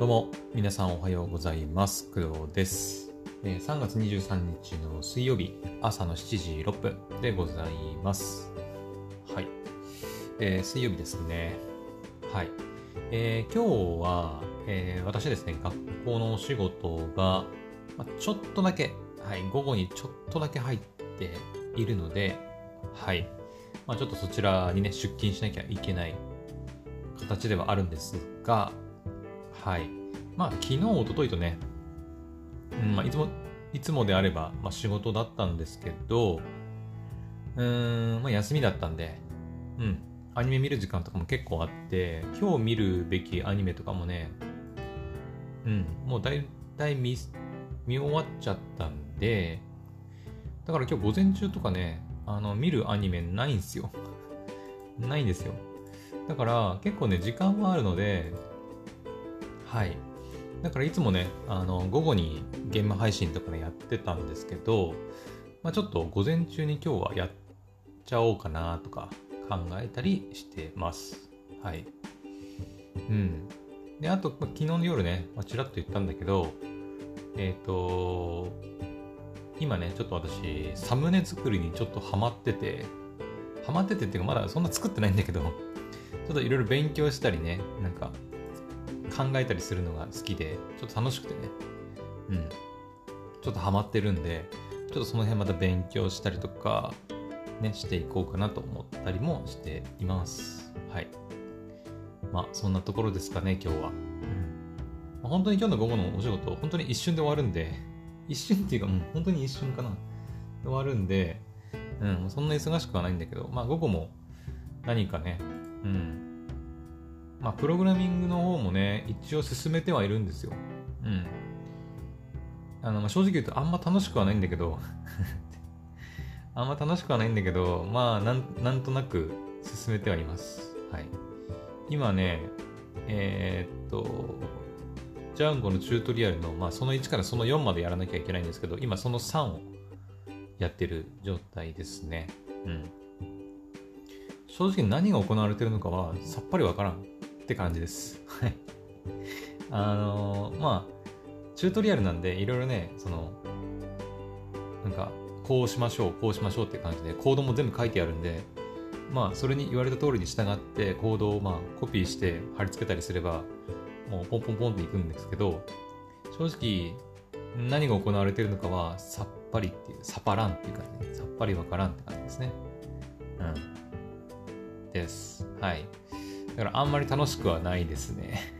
どうも、皆さんおはようございます。工藤です。え3月23日の水曜日、朝の7時6分でございます。はい。えー水曜日ですね。はい。えー今日は、えー私ですね、学校のお仕事が、ま、ちょっとだけ、はい、午後にちょっとだけ入っているので、はい。まあ、ちょっとそちらにね、出勤しなきゃいけない形ではあるんですが、はい。まあ、昨日、一昨日とね、うんまあ、いつも、いつもであれば、まあ、仕事だったんですけど、うーん、まあ、休みだったんで、うん、アニメ見る時間とかも結構あって、今日見るべきアニメとかもね、うん、もうだいたい見、見終わっちゃったんで、だから今日午前中とかね、あの、見るアニメないんですよ。ないんですよ。だから結構ね、時間はあるので、はい。だからいつもね、あの、午後にゲーム配信とかね、やってたんですけど、まあちょっと午前中に今日はやっちゃおうかなとか考えたりしてます。はい。うん。で、あと、まあ昨日の夜ね、まあ、ちらっと言ったんだけど、えっ、と、今ね、ちょっと私、サムネ作りにちょっとハマってて、ハマっててっていうか、まだそんな作ってないんだけど、ちょっといろいろ勉強したりね、なんか、考えたりするのが好きで、ちょっと楽しくてね、うん。ちょっとハマってるんで、ちょっとその辺また勉強したりとか、ね、していこうかなと思ったりもしています。はい。まあ、そんなところですかね、今日は。うん。まあ、本当に今日の午後のお仕事、本当に一瞬で終わるんで、一瞬っていうか、うん、本当に一瞬かな。で終わるんで、うん、そんな忙しくはないんだけど、まあ、午後も何かね、うん。まあ、プログラミングの方もね、一応進めてはいるんですよ。うん。あの、まあ、正直言うとあんま楽しくはないんだけど、あんま楽しくはないんだけど、まあ、なん、なんとなく進めてはいます。はい。今ね、えーっと、ジャンゴのチュートリアルの、まあ、その1からその4までやらなきゃいけないんですけど、今その3をやってる状態ですね。うん。正直何が行われてるのかはさっぱりわからんって感じです。はい。あのーまあ、チュートリアルなんでいろいろね、その、なんか、こうしましょう、こうしましょうって感じで、コードも全部書いてあるんで、まあ、それに言われた通りに従って、コードをまあ、コピーして貼り付けたりすれば、もうポンポンポンっていくんですけど、正直、何が行われてるのかはさっぱりっていう、さぱらんっていうかね、さっぱりわからんって感じですね。うん。です。はい。だからあんまり楽しくはないですね。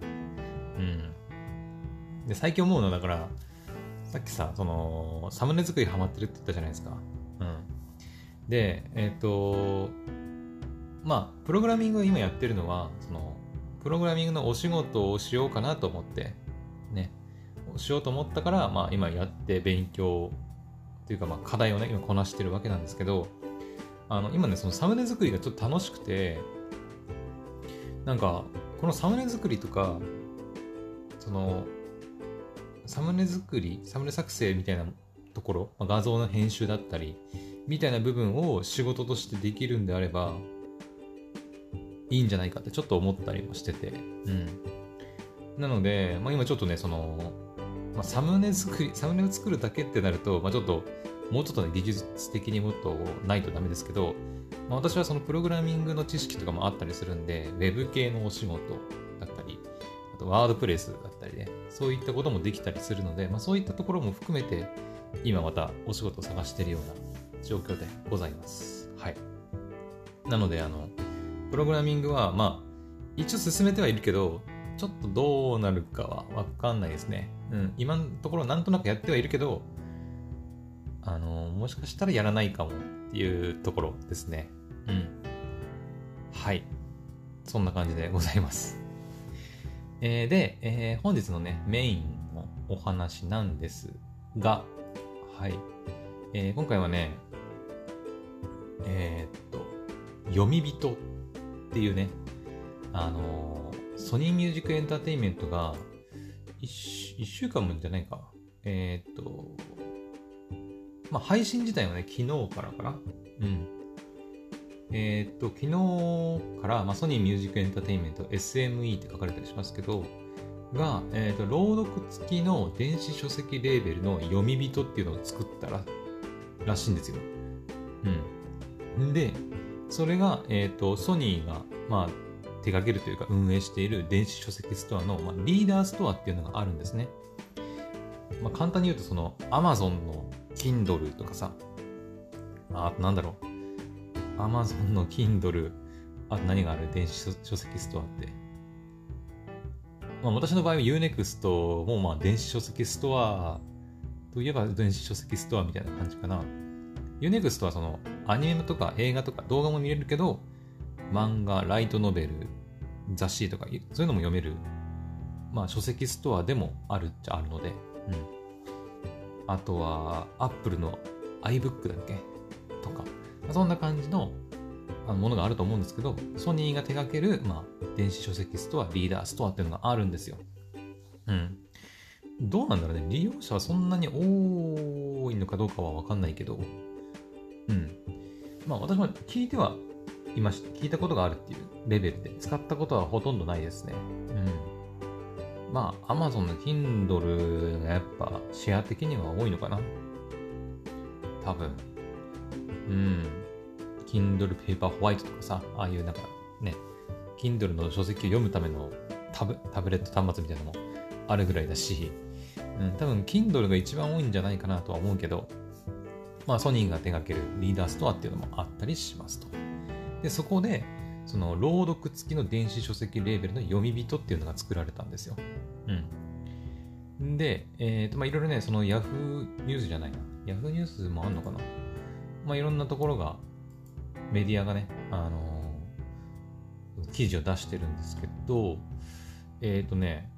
うん。で、最近思うのはだから、さっきさ、その、サムネ作りハマってるって言ったじゃないですか。うん。で、えっ、と、まあ、プログラミングを今やってるのは、その、プログラミングのお仕事をしようかなと思って、ね、しようと思ったから、まあ、今やって勉強っていうか、まあ、課題をね、今こなしてるわけなんですけど、あの、今ね、そのサムネ作りがちょっと楽しくて、なんか、このサムネ作りとか、その、サムネ作り、サムネ作成みたいなところ、ま画像の編集だったり、みたいな部分を仕事としてできるんであれば、いいんじゃないかってちょっと思ったりもしてて、うん。なので、まあ、今ちょっとね、その、まあ、サムネ作り、サムネを作るだけってなると、まあ、ちょっと、もうちょっとね、技術的にもっとないとダメですけど、まあ、私はそのプログラミングの知識とかもあったりするんで、ウェブ系のお仕事だったり、あとワードプレスだったりね、そういったこともできたりするので、まあ、そういったところも含めて、今またお仕事を探しているような状況でございます。はい。なので、あの、プログラミングは、まあ、一応進めてはいるけど、ちょっとどうなるかはわかんないですね。うん、今のところなんとなくやってはいるけど、あの、もしかしたらやらないかもっていうところですね。うん。はい。そんな感じでございます。えーで、えー本日のね、メインのお話なんですが、はい。えー今回はね、えーっと、読み人っていうね、あのソニーミュージックエンターテインメントが、一週間もじゃないか。えーっと、まあ、配信自体はね、昨日からかな。うん。えーっと、昨日から、まあ、ソニーミュージックエンターテインメント SME って書かれたりしますけど、が、えーと、朗読付きの電子書籍レーベルの読み人っていうのを作ったららしいんですよ。うん。で、それが、えっ、と、ソニーが、まあ、手掛けるというか運営している電子書籍ストアの、まあ、リーダーストアっていうのがあるんですね。まあ、簡単に言うと、その、Amazon の Kindle とかさ、あとなんだろう、Amazon の Kindle、あと何がある？電子書籍ストアって。まあ、私の場合は Unext もまあ電子書籍ストアといえば電子書籍ストアみたいな感じかな。Unext はそのアニメとか映画とか動画も見れるけど、漫画、ライトノベル、雑誌とか、そういうのも読める、まあ書籍ストアでもあるっちゃあるので、うん。あとは、Apple の iBook だっけ？とか、まあ、そんな感じのものがあると思うんですけど、ソニーが手掛ける、まあ、電子書籍ストア、リーダーストアっていうのがあるんですよ。うん。どうなんだろうね。利用者はそんなに多いのかどうかはわかんないけど、うん。まあ私も聞いてはいまし。聞いたことがあるっていうレベルで、使ったことはほとんどないですね。うん。まあ Amazon の Kindle がやっぱシェア的には多いのかな。多分。うん。Kindle Paper White とかさ、ああいうなんかね、Kindle の書籍を読むためのタブタブレット端末みたいなのもあるぐらいだし、うん、多分 Kindle が一番多いんじゃないかなとは思うけど、まあソニーが手掛けるリーダーストアっていうのもあったりしますと。で、そこで、その朗読付きの電子書籍レーベルの読み人っていうのが作られたんですよ。うん。で、えっ、ー、と、まあいろいろね、その Yahoo ニュースじゃないな。Yahoo ニュースもあんのかなまあいろんなところが、メディアがね、あのー、記事を出してるんですけど、えっ、ー、とね、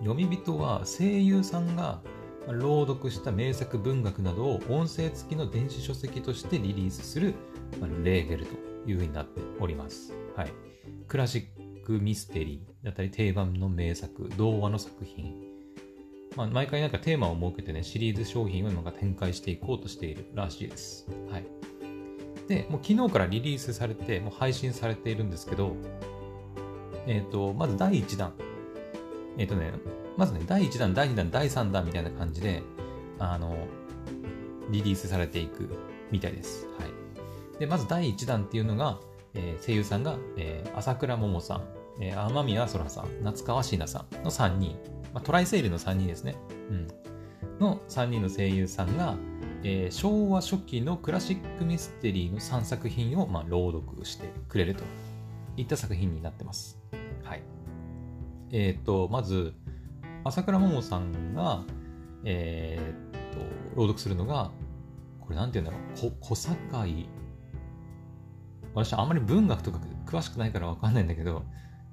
読み人は声優さんが朗読した名作文学などを音声付きの電子書籍としてリリースするレーベルというふうになっております。はい。クラシックミステリーだったり定番の名作、童話の作品。まあ、毎回なんかテーマを設けてね、シリーズ商品を今が展開していこうとしているらしいです。はい。で、もう昨日からリリースされて、もう配信されているんですけど、えっ、ー、と、まず第1弾。えっ、ー、とね、まずね、第1弾、第2弾、第3弾みたいな感じで、あの、リリースされていくみたいです。はい。で、まず第1弾っていうのが、えー、声優さんが、えー、朝倉桃さん、えー、天宮空さん、夏川椎名さんの3人、まあ、トライセールの3人ですね。うん。の3人の声優さんが、えー、昭和初期のクラシックミステリーの3作品を、まあ、朗読してくれるといった作品になってます。はい。えっ、ー、と、まず、朝倉桃さんが、えー、っと、朗読するのが、これなんて言うんだろう、小堺、私あんまり文学とか詳しくないからわかんないんだけど、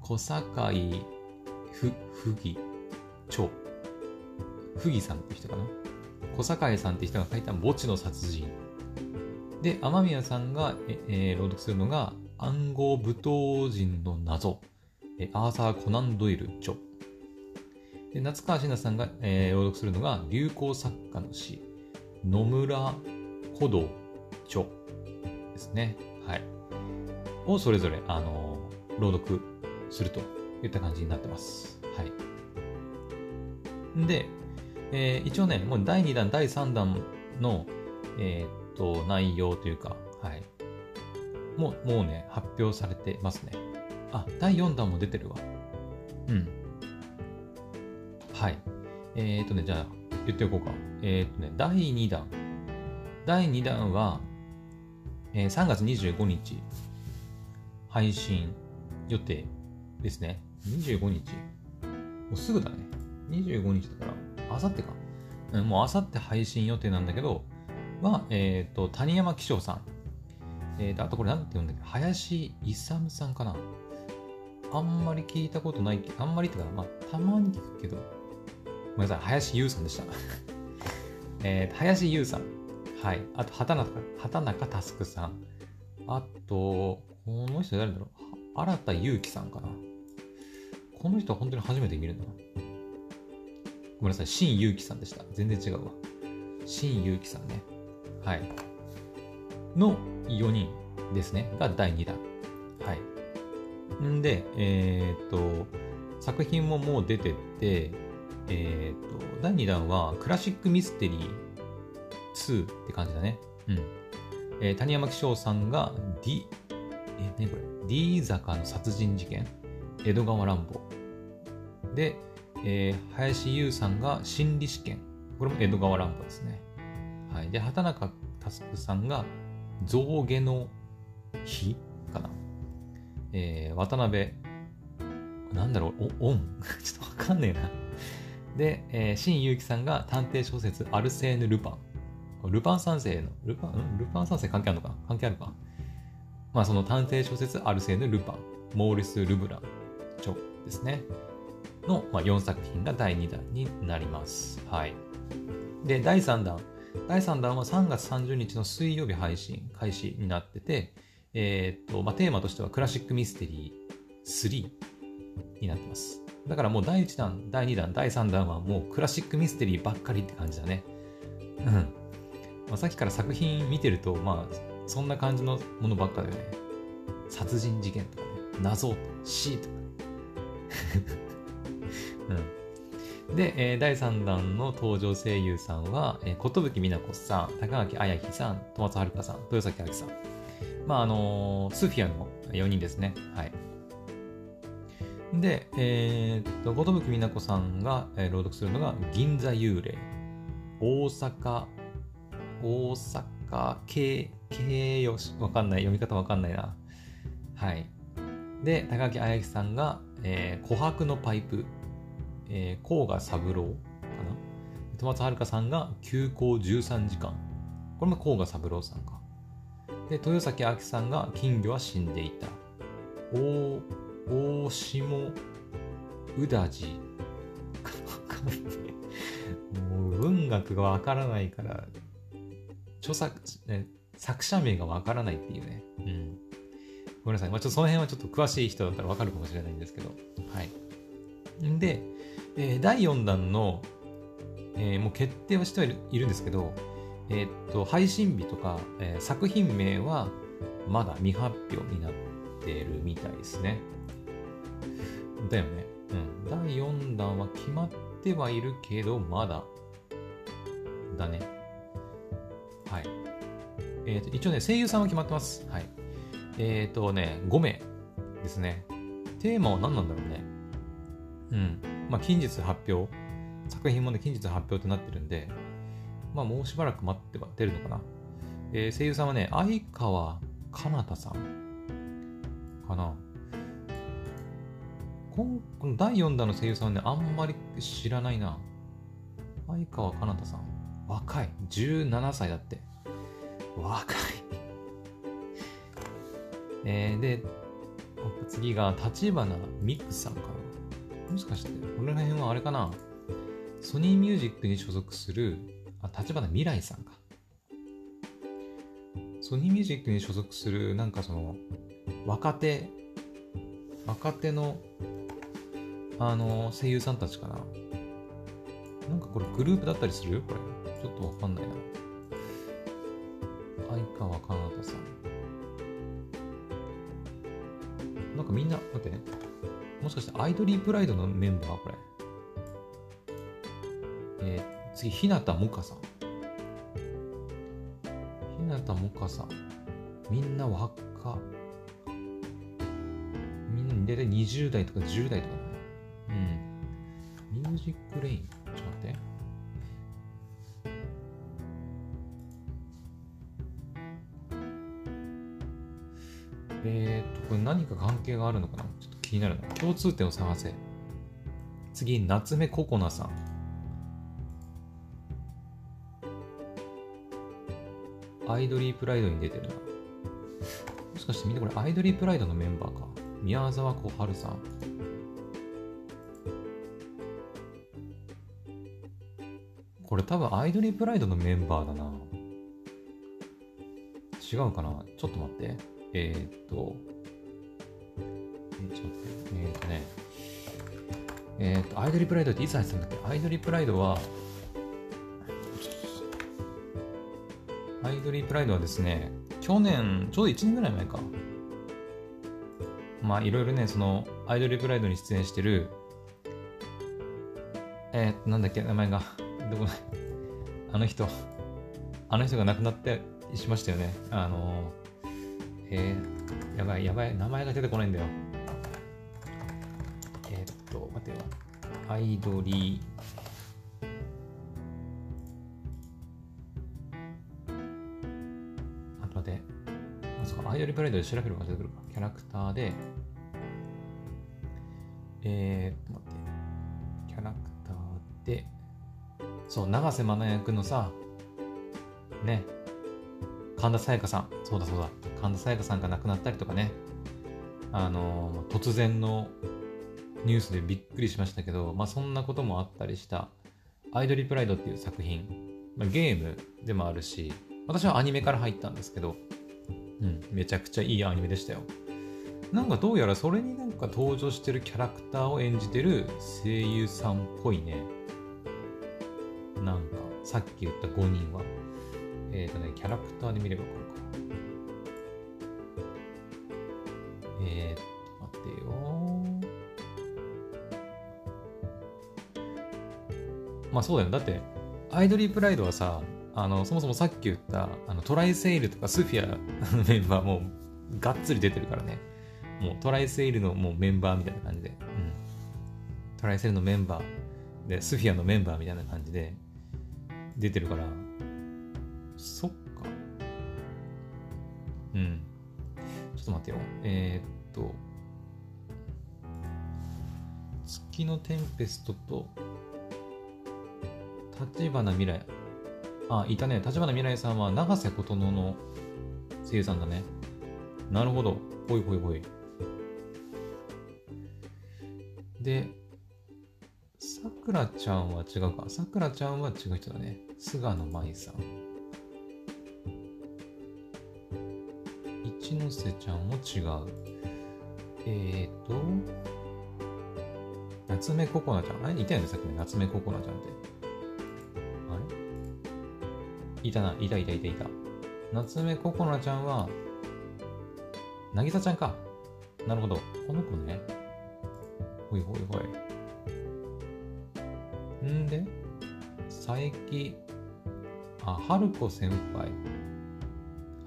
小堺ふ、ふぎ、長、ふぎさんって人かな？小堺さんって人が書いた墓地の殺人。で、雨宮さんが、えー、朗読するのが、暗号舞踏人の謎、えアーサー・コナン・ドイル著。で夏川椎名さんが、えー、朗読するのが流行作家の詩、野村古道著ですね。はい。をそれぞれ、あのー、朗読するといった感じになってます。はい。で、えー、一応ね、もう第2弾、第3弾の、えー、っと、内容というか、はい。もう、もうね、発表されてますね。あ、第4弾も出てるわ。うん。はい。えっ、とね、じゃあ、言っておこうか。えっ、とね、第2弾。第2弾は、えー、3月25日、配信予定ですね。25日。もうすぐだね。25日だから、あさってか。もうあさって配信予定なんだけど、は、えっ、ー、と、谷山紀章さん。えっ、ー、と、あとこれなんて言うんだっけ？林勇さんかな？あんまり聞いたことない、あんまりってか、まあ、たまに聞くけど、ごめんなさい、林優さんでした。えー、林優さん。はい。あと、畑中、畑中佑さん。あと、この人誰だろう？新田祐樹さんかな。この人は本当に初めて見るんだな。ごめんなさい、新祐樹さんでした。全然違うわ。新祐樹さんね。はい。の4人ですね。が第2弾。はい。んで、えー、っと、作品ももう出てて、えっ、と、第2弾はクラシックミステリー2って感じだね。うん。えー谷山紀章さんが D、え、ねこれ ?D 坂の殺人事件、江戸川乱暴。で、えー林優さんが心理試験。これも江戸川乱暴ですね。はい。で、畑中佑さんが象牙の日かな。えー渡辺、なんだろう、お、オン ちょっとわかんねえな。で、えー、新結城さんが探偵小説アルセーヌ・ルパン。ルパン三世の、ルパン、ん？ルパン三世関係あるのか？な関係あるかまあその探偵小説アルセーヌ・ルパン、モーリス・ルブラン著ですね。の、まあ、4作品が第2弾になります。はい。で、第3弾。第3弾は3月30日の水曜日配信開始になってて、えーっと、まあ、テーマとしてはクラシックミステリー3になってます。だからもう第1弾、第2弾、第3弾はもうクラシックミステリーばっかりって感じだね。うん。まあ、さっきから作品見てると、まあ、そんな感じのものばっかだよね。殺人事件とかね、謎とか、死とかね。うん。で、えー第3弾の登場声優さんは、えー、寿美奈子さん、高垣彩希さん、戸松遥さん、豊崎明さん。まあ、あのースフィアの4人ですね。はい。で、えーっと、寿美奈子さんが、えー朗読するのが、銀座幽霊、大阪、大阪系、系よし、わかんない、読み方わかんないな。はい。で、高木彩希さんが、えー、琥珀のパイプ、えー、甲賀三郎かな？戸松遥さんが、休校13時間。これも甲賀三郎さんか。で、豊崎明さんが、金魚は死んでいた。大、大下宇田寺。わかんないもう文学がわからないから、著作、え作者名がわからないっていうね。うん。ごめんなさい。まあ、ちょっとその辺はちょっと詳しい人だったらわかるかもしれないんですけど。はい。で、えー第4弾の、えーもう決定はしてはいるんですけど、えーっと、配信日とか、えー作品名はまだ未発表になってるみたいですね。だよね。うん。第4弾は決まってはいるけど、まだだね。はい。えっ、と、一応ね、声優さんは決まってます。はい。えっ、とね、5名ですね。テーマは何なんだろうね。うん。まあ、近日発表。作品もね、近日発表となってるんで、まあ、もうしばらく待っては出るのかな。えー声優さんはね、相川かなたさんかな。こんこの第4弾の声優さんはね、あんまり知らないな。相川かなたさん。若い。17歳だって。若い。えー、で、次が、立花ミクさんかな。もしかして、この辺はあれかな？ソニーミュージックに所属する、あ、立花未来さんか。ソニーミュージックに所属する、なんかその、若手、若手の、あの、声優さんたちかな。なんかこれグループだったりするこれ。ちょっとわかんないな。相川かなたさん。なんかみんな、待ってね。もしかして IDOLY PRIDE のメンバー？これ。えー次、日向もかさん。日向もかさん。みんな若。みんな大体20代とか10代とかだね。うん。ミュージックレイン？ちょっと待って。えーっと、これ何か関係があるのかな？ちょっと気になるな。共通点を探せ。次、夏目ココナさん。アイドリープライドに出てるな。もしかしてみんなこれアイドリープライドのメンバーか。宮沢小春さん。これ多分アイドリープライドのメンバーだな。違うかな？ちょっと待って。えー、っと。えっと待って。えー、とね。えー、っと、アイドリプライドっていつ入ってたんだっけ？アイドリプライドは、アイドリプライドはですね、去年、ちょうど1年ぐらい前か。まあ、いろいろね、その、アイドリプライドに出演してる、えー、なんだっけ、名前が。どこあの人、あの人が亡くなってしましたよね。あのえー、やばいやばい、名前が出てこないんだよ。アイドリー。あと待って。あ、そか、アイドリプライドで調べるか出てくるか。キャラクターで、えー、っと待って。キャラクターで、そう、永瀬真奈役のさ、ね、神田沙也加さん、そうだそうだ、神田沙也加さんが亡くなったりとかね、あのー、突然のニュースでびっくりしましたけど、まあそんなこともあったりした、アイドリープライドっていう作品、まあ、ゲームでもあるし、私はアニメから入ったんですけど、うん、めちゃくちゃいいアニメでしたよ。なんかどうやらそれになんか登場してるキャラクターを演じてる声優さんっぽいね。なんか、さっき言った5人は。えっ、ー、とね、キャラクターで見ればわかるあそうだよ。だって、アイドリープライドはさ、あの、そもそもさっき言った、あの、トライセイルとかスフィアの メンバーもがっつり出てるからね。もうトライセイルのもうメンバーみたいな感じで。うん。トライセイルのメンバーで、スフィアのメンバーみたいな感じで出てるから、そっか。うん。ちょっと待ってよ。えー、っと、月のテンペストと、立花未来。あ、いたね。立花未来さんは永瀬琴乃の声優さんだね。なるほど。ほいほいほい。で、さくらちゃんは違うか。さくらちゃんは違う人だね。菅野舞さん。一ノ瀬ちゃんも違う。えーと、夏目ココナちゃん。あれ？いたよね、さっきの夏目ココナちゃんって。いたな、いたいたいたいた。夏目ココナちゃんは、なぎさちゃんか。なるほど。この子ね。ほいほいほい。んで、佐伯、あ、春子先輩。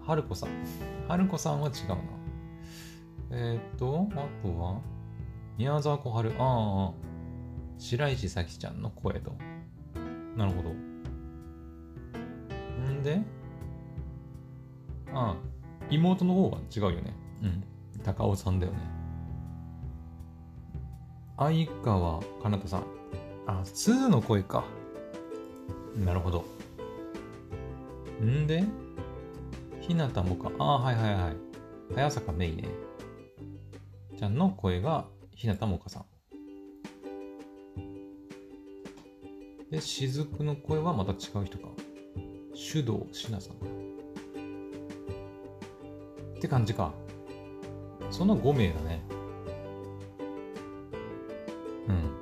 春子さん。春子さんは違うな。えっ、と、あとは、宮沢小春。ああ、白石咲ちゃんの声と。なるほど。んで、ああ、妹の方は違うよね。うん。高尾さんだよね。相川かなたさん。あ、鈴の声か。なるほど。んで、ひなたもか。あ、はいはいはい。早坂めいね。ちゃんの声がひなたもかさん。で、しずくの声はまた違う人か。手動しなさん。って感じか。その5名だね。うん。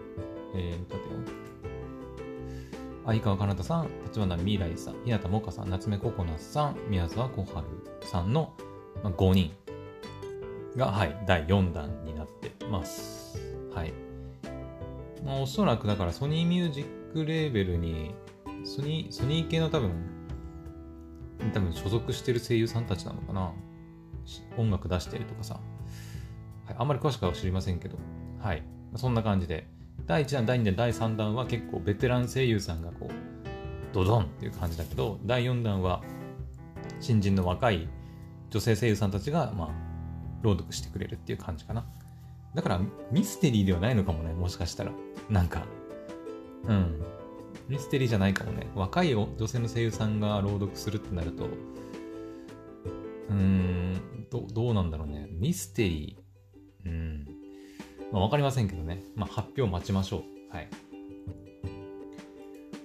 えー、待てよ。相川かなたさん、立花未来さん、日向もかさん、夏目ココナさん、宮沢小春さんの、5人が、はい、第4弾になってます。はい。まあ、おそらくだからソニーミュージックレーベルに、ソニー、ソニー系の多分、多分所属してる声優さんたちなのかな？音楽出してるとかさ。はい、あんまり詳しくは知りませんけど、はい。そんな感じで、第1弾、第2弾、第3弾は結構ベテラン声優さんがこう、ドドンっていう感じだけど、第4弾は新人の若い女性声優さんたちが、まあ、朗読してくれるっていう感じかな。だからミステリーではないのかもね、もしかしたら。なんか、うん。ミステリーじゃないかもね。若い女性の声優さんが朗読するってなると、うーん、どどうなんだろうね。ミステリー。うん。まあ、わかりませんけどね。まあ、発表待ちましょう。はい。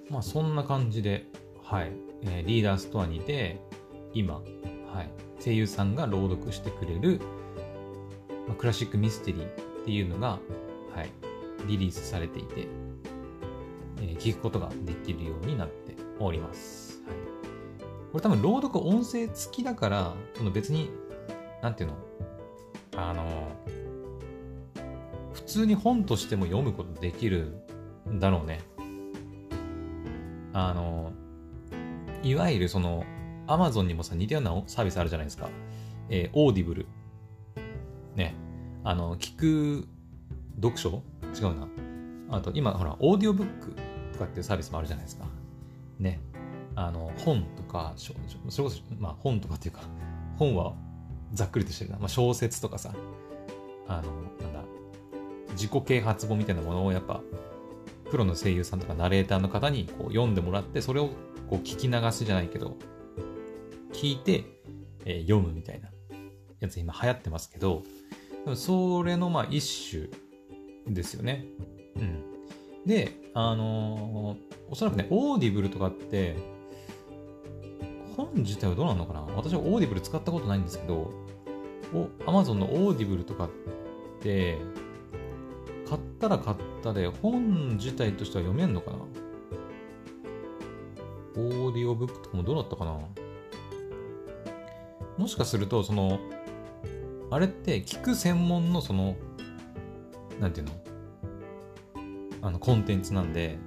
まあ、そんな感じで、はい。えー、リーダーストアにて、今、はい。声優さんが朗読してくれる、まあ、クラシックミステリーっていうのが、はい。リリースされていて、え、聞くことができるようになっております。はい。これ多分朗読音声付きだから、その別に、なんていうの？あの普通に本としても読むことできるんだろうね。あの、いわゆるその、アマゾンにもさ、似たようなサービスあるじゃないですか。えー、 Audible。ね。あの、聞く読書？違うな。あと、今、ほら、オーディオブックとかっていうサービスもあるじゃないですか。ね。あの、本とか、それこそ、まあ、本とかっていうか、本はざっくりとしてるな。まあ、小説とかさ、あの、なんだ、自己啓発本みたいなものをやっぱ、プロの声優さんとかナレーターの方にこう読んでもらって、それをこう聞き流すじゃないけど、聞いて、えー、読むみたいなやつ今流行ってますけど、それのまあ一種ですよね。で、あのー、おそらくね、 Audible とかって、本自体はどうなのかな？私は Audible 使ったことないんですけど、お、Amazon の Audible とかって、買ったら買ったで、本自体としては読めんのかな？オーディオブックとかもどうだったかな？もしかすると、その、あれって聞く専門のその、なんていうの？あの、コンテンツなんで、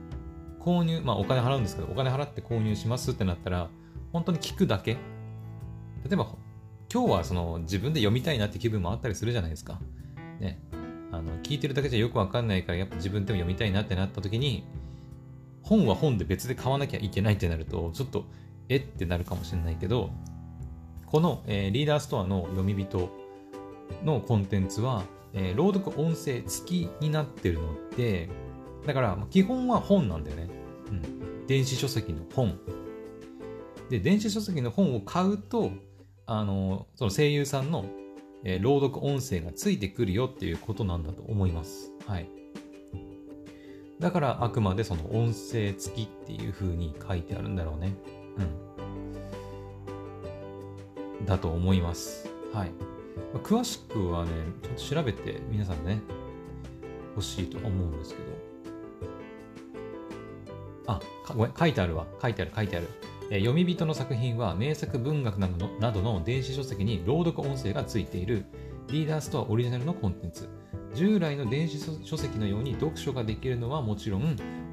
購入、まあお金払うんですけど、お金払って購入しますってなったら、本当に聞くだけ。例えば、今日はその自分で読みたいなって気分もあったりするじゃないですか。ね。あの、聞いてるだけじゃよくわかんないから、やっぱ自分でも読みたいなってなった時に、本は本で別で買わなきゃいけないってなると、ちょっと、えってなるかもしれないけど、この、えー、リーダーストアの読み人のコンテンツは、えー、朗読音声付きになってるので、だから基本は本なんだよね。うん。電子書籍の本。で、電子書籍の本を買うと、あの、その声優さんの、えー、朗読音声がついてくるよっていうことなんだと思います。はい。だからあくまでその音声付きっていう風に書いてあるんだろうね。うん。だと思います。はい。詳しくはね、ちょっと調べて皆さんね、欲しいと思うんですけど。あ、ごめん、書いてあるわ。書いてある、書いてある。え読み人の作品は名作文学などのなどの電子書籍に朗読音声がついているリーダーストアオリジナルのコンテンツ。従来の電子書籍のように読書ができるのはもちろん、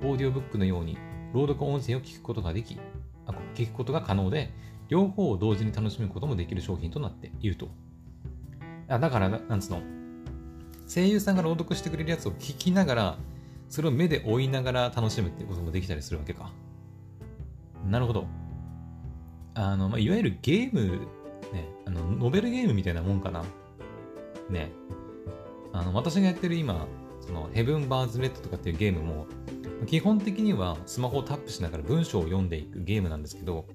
オーディオブックのように朗読音声を聞くことができ、あ聞くことが可能で、両方を同時に楽しむこともできる商品となっていると。あだから、なんつうの、声優さんが朗読してくれるやつを聞きながら、それを目で追いながら楽しむっていうこともできたりするわけか。なるほど。あの、まあ、いわゆるゲーム、ね、あの、ノベルゲームみたいなもんかな。ね。あの、私がやってる今、その、ヘブン・バーズ・レッドとかっていうゲームも、基本的にはスマホをタップしながら文章を読んでいくゲームなんですけど、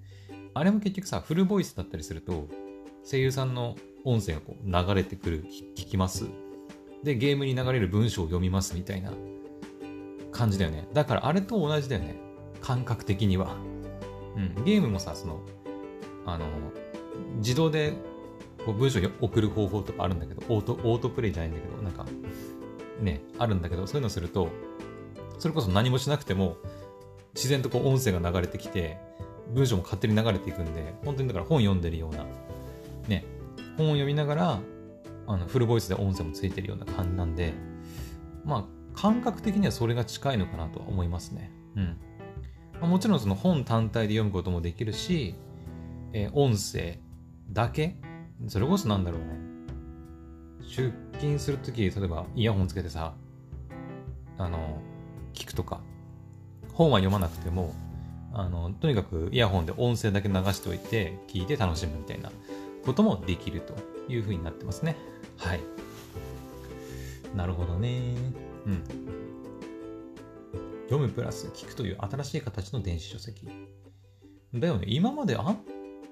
あれも結局さ、フルボイスだったりすると、声優さんの音声がこう流れてくる、聞きます。で、ゲームに流れる文章を読みますみたいな感じだよね。だからあれと同じだよね。感覚的には。うん。ゲームもさ、その、あの、自動でこう文章を送る方法とかあるんだけど、オート、オートプレイじゃないんだけど、なんか、ね、あるんだけど、そういうのすると、それこそ何もしなくても、自然とこう音声が流れてきて、文章も勝手に流れていくんで、本当にだから本読んでるような、ね、本を読みながら、あのフルボイスで音声もついてるような感じなんで、まあ、感覚的にはそれが近いのかなとは思いますね。うん。まあ、もちろんその本単体で読むこともできるし、えー、音声だけ？それこそなんだろうね。出勤するとき、例えばイヤホンつけてさ、あの、聞くとか、本は読まなくても、あの、とにかくイヤホンで音声だけ流しておいて、聞いて楽しむみたいなこともできるというふうになってますね。はい。なるほどね。うん。読むプラス聞くという新しい形の電子書籍。だよね。今まであっ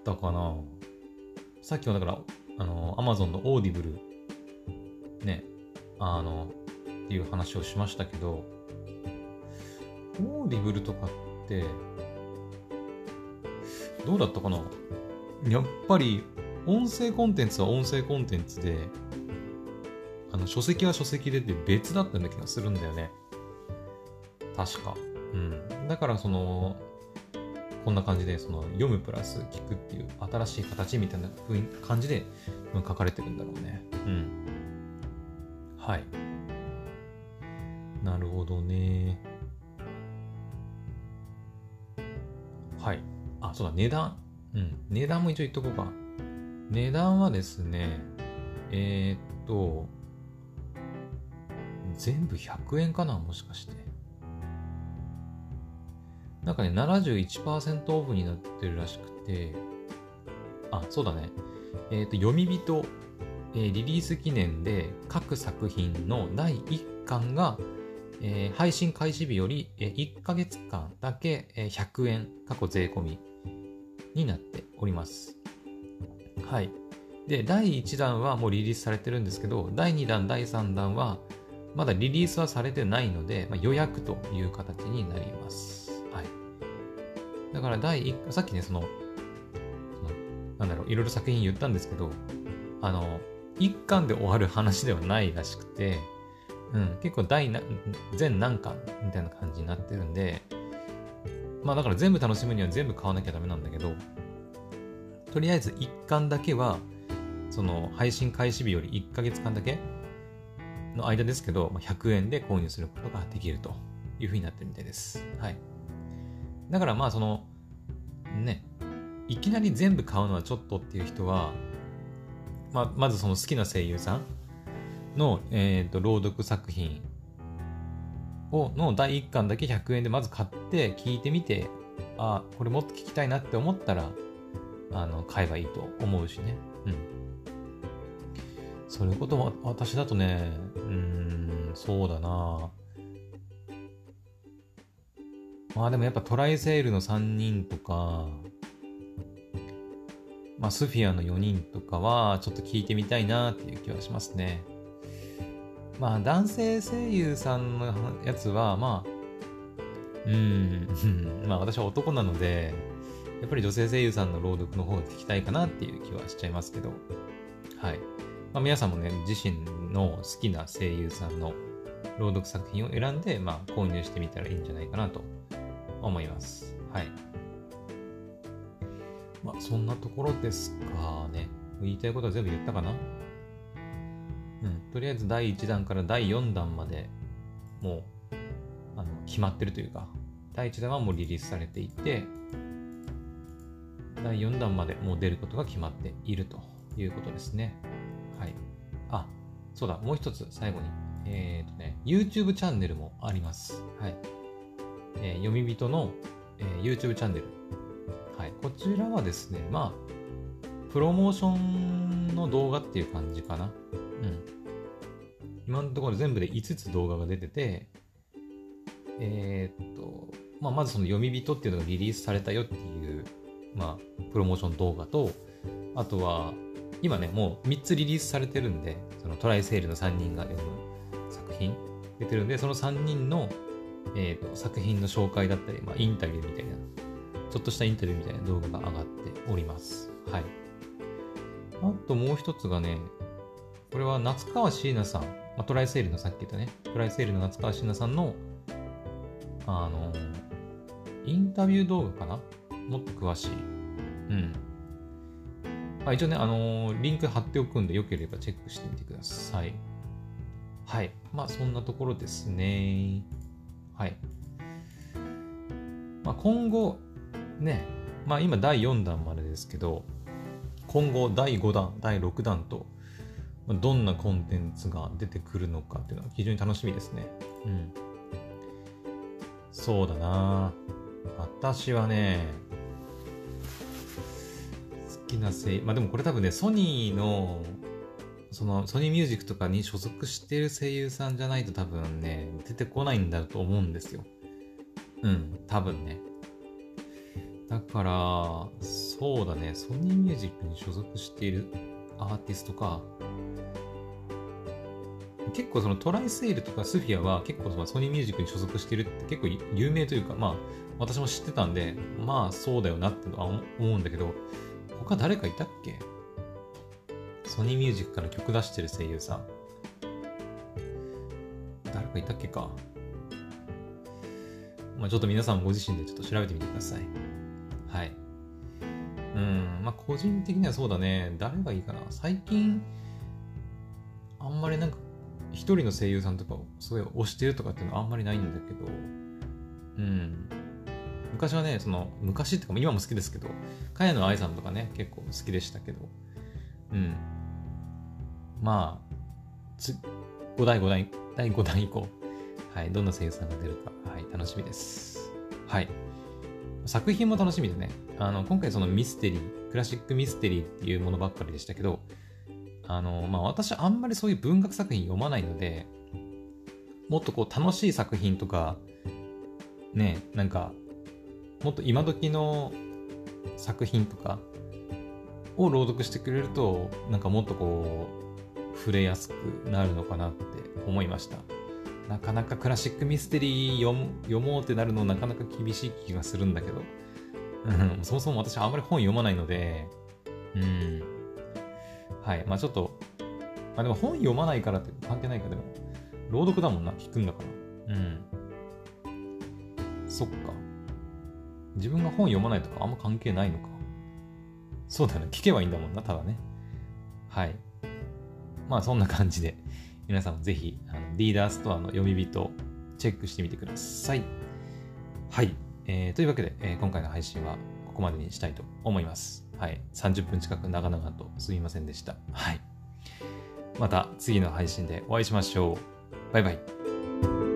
たかなさっきもだから、あの、アマゾンの Audible、ね、あの、っていう話をしましたけど、 Audible とかって、どうだったかなやっぱり、音声コンテンツは音声コンテンツで、あの、書籍は書籍でって別だったような気がするんだよね。確か。うん。だからその、こんな感じでその読むプラス聞くっていう新しい形みたいな感じで書かれてるんだろうね。うん。はい。なるほどね。はい。あ、そうだ、値段。うん。値段も一応言っとこうか。値段はですね、えー、っと、全部100円かなもしかして。なんかね、71%オフになってるらしくて、あ、そうだね。えっ、と、読み人、えー、リリース記念で各作品の第1巻が、えー、配信開始日より、えー、1ヶ月間だけ、えー、100円、過去税込みになっております。はい。で、第1弾はもうリリースされてるんですけど、第2弾、第3弾は、まだリリースはされてないので、まあ、予約という形になります。はい。だから第1、さっきね、その、そのなんだろう、いろいろ作品言ったんですけど、あの、1巻で終わる話ではないらしくて、うん、結構第な全何巻みたいな感じになってるんで、まあだから全部楽しむには全部買わなきゃダメなんだけど、とりあえず1巻だけは、その配信開始日より1ヶ月間だけの間ですけど、100円で購入することができるというふうになってるみたいです。はい。だからまあその、ね、いきなり全部買うのはちょっとっていう人は、まあ、まずその好きな声優さんの、えーと、朗読作品をの第1巻だけ100円でまず買って聞いてみてあこれもっと聞きたいなって思ったらあの買えばいいと思うしねうんそれことは私だとねうんそうだなまあでもやっぱトライセールの3人とかまあ、スフィアの4人とかはちょっと聞いてみたいなっていう気はしますね。まあ、男性声優さんのやつは、まあ、うん、まあ私は男なので、やっぱり女性声優さんの朗読の方が聞きたいかなっていう気はしちゃいますけど、はい。まあ、皆さんもね、自身の好きな声優さんの朗読作品を選んで、まあ、購入してみたらいいんじゃないかなと思います。はい。まあ、そんなところですかね。言いたいことは全部言ったかな？うん。とりあえず第1弾から第4弾までもう、あの、決まってるというか、第1弾はもうリリースされていて、第4弾までもう出ることが決まっているということですね。はい。あ、そうだ、もう一つ最後に。えっ、ー、とね、YouTube チャンネルもあります。はい。えー、読み人の、えー、YouTube チャンネルはい、こちらはですね、まあ、プロモーションの動画っていう感じかな。うん。今のところ全部で5つ動画が出てて、えー、っと、まあ、まずその読み人っていうのがリリースされたよっていう、まあ、プロモーション動画と、あとは、今ね、もう3つリリースされてるんで、そのトライセールの3人が読む作品出てるんで、その3人の、えーと、作品の紹介だったり、まあ、インタビューみたいなちょっとしたインタビューみたいな動画が上がっております。はい。あともう一つがね、これは夏川椎名さん、まあ、トライセールのさっき言ったね、トライセールの夏川椎名さんの、あの、インタビュー動画かな？もっと詳しい。うん。あ一応ね、あのー、リンク貼っておくんで、よければチェックしてみてください。はい。まあ、そんなところですね。はい。まあ、今後、ね、まあ今第4弾までですけど、今後第5弾、第6弾と、どんなコンテンツが出てくるのかっていうのは非常に楽しみですね。うん。そうだな私はね、きな声優、まあでもこれ多分ね、ソニーの、そのソニーミュージックとかに所属してる声優さんじゃないと多分ね、出てこないんだと思うんですよ。うん、多分ね。だから、そうだね、ソニーミュージックに所属しているアーティストか。結構そのトライセールとかスフィアは結構そのソニーミュージックに所属してるって結構有名というか、まあ私も知ってたんで、まあそうだよなって思うんだけど、他誰かいたっけ？ソニーミュージックから曲出してる声優さん。誰かいたっけか？まあちょっと皆さんご自身でちょっと調べてみてください。はい。うん、まあ個人的にはそうだね。誰がいいかな？最近、あんまりなんか、一人の声優さんとかをすごい推してるとかっていうのはあんまりないんだけど、うん。昔はね、その、昔っていうか今も好きですけど、茅野愛さんとかね、結構好きでしたけど、うん。まあ、つ、5代5代、第5弾以降、はい、どんな声優さんが出るか、はい、楽しみです。はい。作品も楽しみでね、あの、今回そのミステリー、クラシックミステリーっていうものばっかりでしたけど、あの、まあ、私あんまりそういう文学作品読まないので、もっとこう楽しい作品とか、ね、なんか、もっと今時の作品とかを朗読してくれると、なんかもっとこう、触れやすくなるのかなって思いました。なかなかクラシックミステリー読もうってなるのなかなか厳しい気がするんだけど、うん、そもそも私あんまり本読まないので、うん。はい。まあちょっとま、あ、でも本読まないからって関係ないか、でも。朗読だもんな、聞くんだから。うん。そっか。自分が本読まないとかあんま関係ないのか。そうだね。聞けばいいんだもんな、ただね。はい。まあそんな感じで、皆さんもぜひ、あのリーダーストアの読み人、チェックしてみてください。はい。えー、というわけで、えー、今回の配信はここまでにしたいと思います。はい。30分近く長々とすみませんでした。はい。また次の配信でお会いしましょう。バイバイ。